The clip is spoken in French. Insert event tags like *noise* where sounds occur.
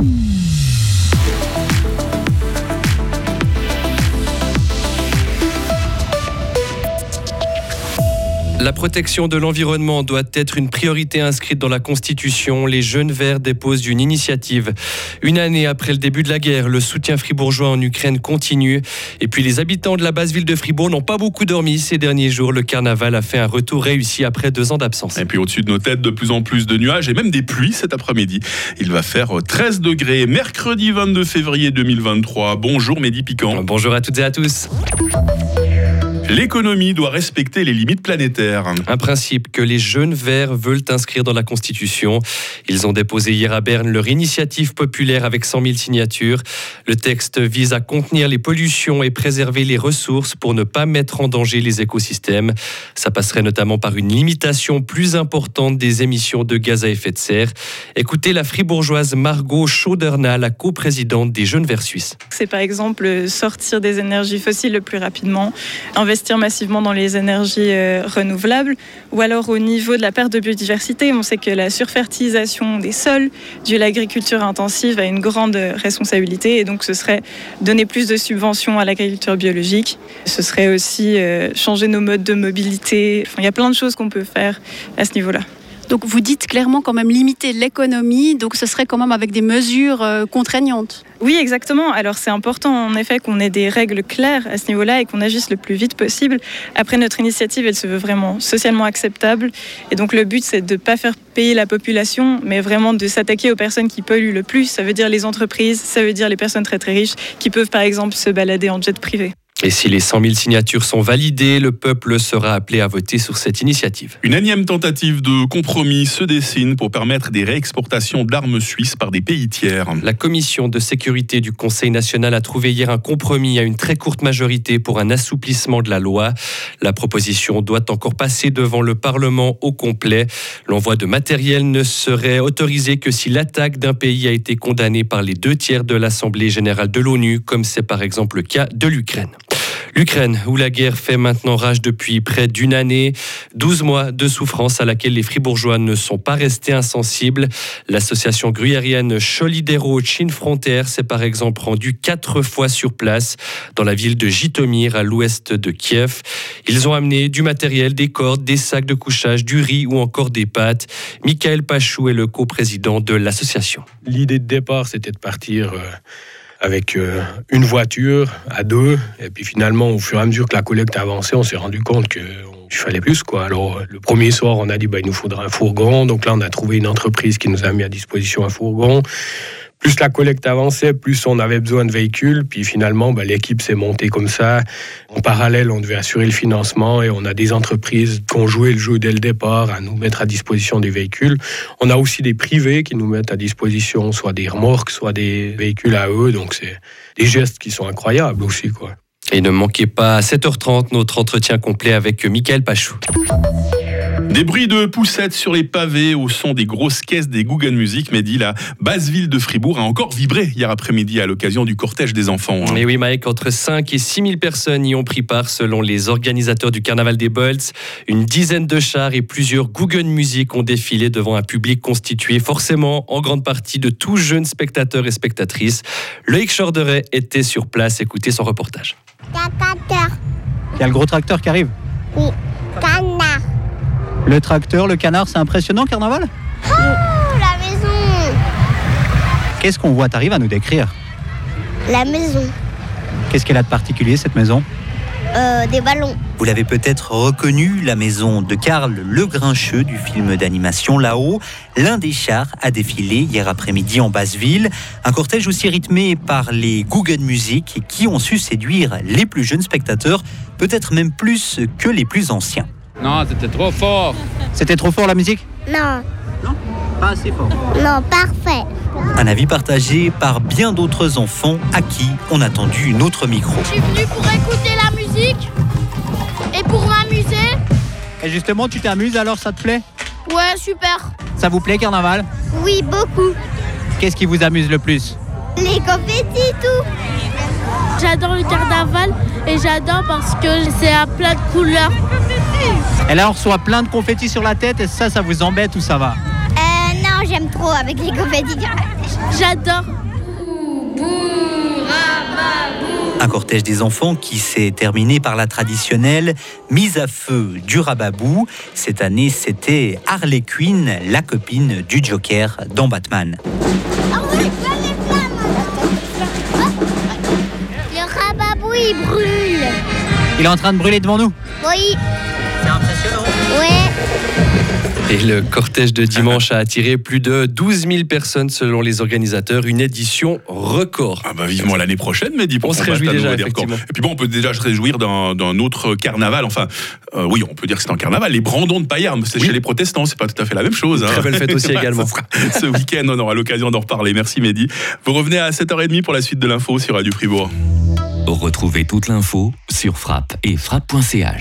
Mm-hmm. La protection de l'environnement doit être une priorité inscrite dans la Constitution. Les Jeunes Verts déposent une initiative. Une année après le début de la guerre, le soutien fribourgeois en Ukraine continue. Et puis les habitants de la basse ville de Fribourg n'ont pas beaucoup dormi ces derniers jours. Le carnaval a fait un retour réussi après deux ans d'absence. Et puis au-dessus de nos têtes, de plus en plus de nuages et même des pluies cet après-midi. Il va faire 13 degrés. Mercredi 22 février 2023. Bonjour Mehdi Piquant. Bonjour à toutes et à tous. L'économie doit respecter les limites planétaires. Un principe que les jeunes verts veulent inscrire dans la Constitution. Ils ont déposé hier à Berne leur initiative populaire avec 100 000 signatures. Le texte vise à contenir les pollutions et préserver les ressources pour ne pas mettre en danger les écosystèmes. Ça passerait notamment par une limitation plus importante des émissions de gaz à effet de serre. Écoutez la fribourgeoise Margot Chauderna, la coprésidente des Jeunes Verts Suisses. C'est par exemple sortir des énergies fossiles le plus rapidement, investir investir massivement dans les énergies euh, renouvelables, ou alors au niveau de la perte de biodiversité, on sait que la surfertilisation des sols due à l'agriculture intensive a une grande responsabilité, et donc ce serait donner plus de subventions à l'agriculture biologique, ce serait aussi euh, changer nos modes de mobilité, il y a plein de choses qu'on peut faire à ce niveau-là. Donc vous dites clairement quand même limiter l'économie, donc ce serait quand même avec des mesures euh, contraignantes. Oui, exactement. Alors c'est important en effet qu'on ait des règles claires à ce niveau-là et qu'on agisse le plus vite possible. Après notre initiative, elle se veut vraiment socialement acceptable et donc le but c'est de ne pas faire payer la population, mais vraiment de s'attaquer aux personnes qui polluent le plus. Ça veut dire les entreprises, ça veut dire les personnes très très riches qui peuvent par exemple se balader en jet privé. Et si les 100 000 signatures sont validées, le peuple sera appelé à voter sur cette initiative. Une énième tentative de compromis se dessine pour permettre des réexportations d'armes suisses par des pays tiers. La commission de sécurité du Conseil national a trouvé hier un compromis à une très courte majorité pour un assouplissement de la loi. La proposition doit encore passer devant le Parlement au complet. L'envoi de matériel ne serait autorisé que si l'attaque d'un pays a été condamnée par les deux tiers de l'Assemblée générale de l'ONU, comme c'est par exemple le cas de l'Ukraine. L'Ukraine, où la guerre fait maintenant rage depuis près d'une année, 12 mois de souffrance à laquelle les Fribourgeois ne sont pas restés insensibles. L'association gruyérienne Cholidero Chin Frontière s'est par exemple rendue quatre fois sur place dans la ville de Jitomir à l'ouest de Kiev. Ils ont amené du matériel, des cordes, des sacs de couchage, du riz ou encore des pâtes. Michael Pachou est le coprésident de l'association. L'idée de départ, c'était de partir euh, avec euh, une voiture à deux. Et puis finalement, au fur et à mesure que la collecte a avancé, on s'est rendu compte qu'il fallait plus. Quoi. Alors, euh, le premier soir, on a dit bah, il nous faudra un fourgon. Donc là, on a trouvé une entreprise qui nous a mis à disposition un fourgon plus la collecte avançait, plus on avait besoin de véhicules. Puis finalement, bah, l'équipe s'est montée comme ça. En parallèle, on devait assurer le financement et on a des entreprises qui ont joué le jeu dès le départ à nous mettre à disposition des véhicules. On a aussi des privés qui nous mettent à disposition soit des remorques, soit des véhicules à eux. Donc c'est des gestes qui sont incroyables aussi. Quoi. Et ne manquez pas à 7h30 notre entretien complet avec Michael Pachou. Des bruits de poussettes sur les pavés au son des grosses caisses des Google Music. Mehdi, la basse ville de Fribourg a encore vibré hier après-midi à l'occasion du cortège des enfants. Mais hein. oui, Mike, entre 5 et 6 000 personnes y ont pris part selon les organisateurs du carnaval des Bolts. Une dizaine de chars et plusieurs Google Music ont défilé devant un public constitué forcément en grande partie de tout jeunes spectateurs et spectatrices. Loïc Chorderet était sur place. Écoutez son reportage. Il y a le gros tracteur qui arrive Oui. Le tracteur, le canard, c'est impressionnant, Carnaval Oh, la maison Qu'est-ce qu'on voit T'arrives à nous décrire? La maison. Qu'est-ce qu'elle a de particulier, cette maison? Euh, des ballons. Vous l'avez peut-être reconnu, la maison de Karl Le Grincheux du film d'animation Là-haut. L'un des chars a défilé hier après-midi en Basse-Ville. Un cortège aussi rythmé par les Google Music qui ont su séduire les plus jeunes spectateurs, peut-être même plus que les plus anciens. Non, c'était trop fort. C'était trop fort la musique? Non, Non? Pas assez fort. non, parfait. Un avis partagé par bien d'autres enfants à qui on a tendu une autre micro. Je suis venu pour écouter la musique et pour m'amuser. Et justement, tu t'amuses alors, ça te plaît? Ouais, super. Ça vous plaît, Carnaval? Oui, beaucoup. Qu'est-ce qui vous amuse le plus? Les confettis, tout. J'adore le carnaval et j'adore parce que c'est à plein de couleurs. Et là, on reçoit plein de confettis sur la tête, et ça, ça vous embête ou ça va? Euh, non, j'aime trop avec les confettis. J'adore. Un cortège des enfants qui s'est terminé par la traditionnelle mise à feu du rababou. Cette année, c'était Harley Quinn, la copine du Joker dans Batman. Le rababou, il brûle. Il est en train de brûler devant nous? Oui, C'est impressionnant. ouais. Et le cortège de dimanche a attiré plus de 12 000 personnes selon les organisateurs, une édition record. Ah bah vivement l'année prochaine, Mehdi. pour On se qu'on batte réjouit déjà, effectivement. Et puis bon, on peut déjà se réjouir d'un autre carnaval. Enfin, euh, oui, on peut dire que c'est un carnaval. Les Brandons de Payarn, c'est Oui. chez les protestants, c'est pas tout à fait la même chose. hein. Très belle fête aussi *laughs* également. Ce week-end, on aura l'occasion d'en reparler. Merci Mehdi. Vous revenez à 7h30 pour la suite de l'info sur Radio Fribourg. Retrouvez toute l'info sur frappe et frappe.ch.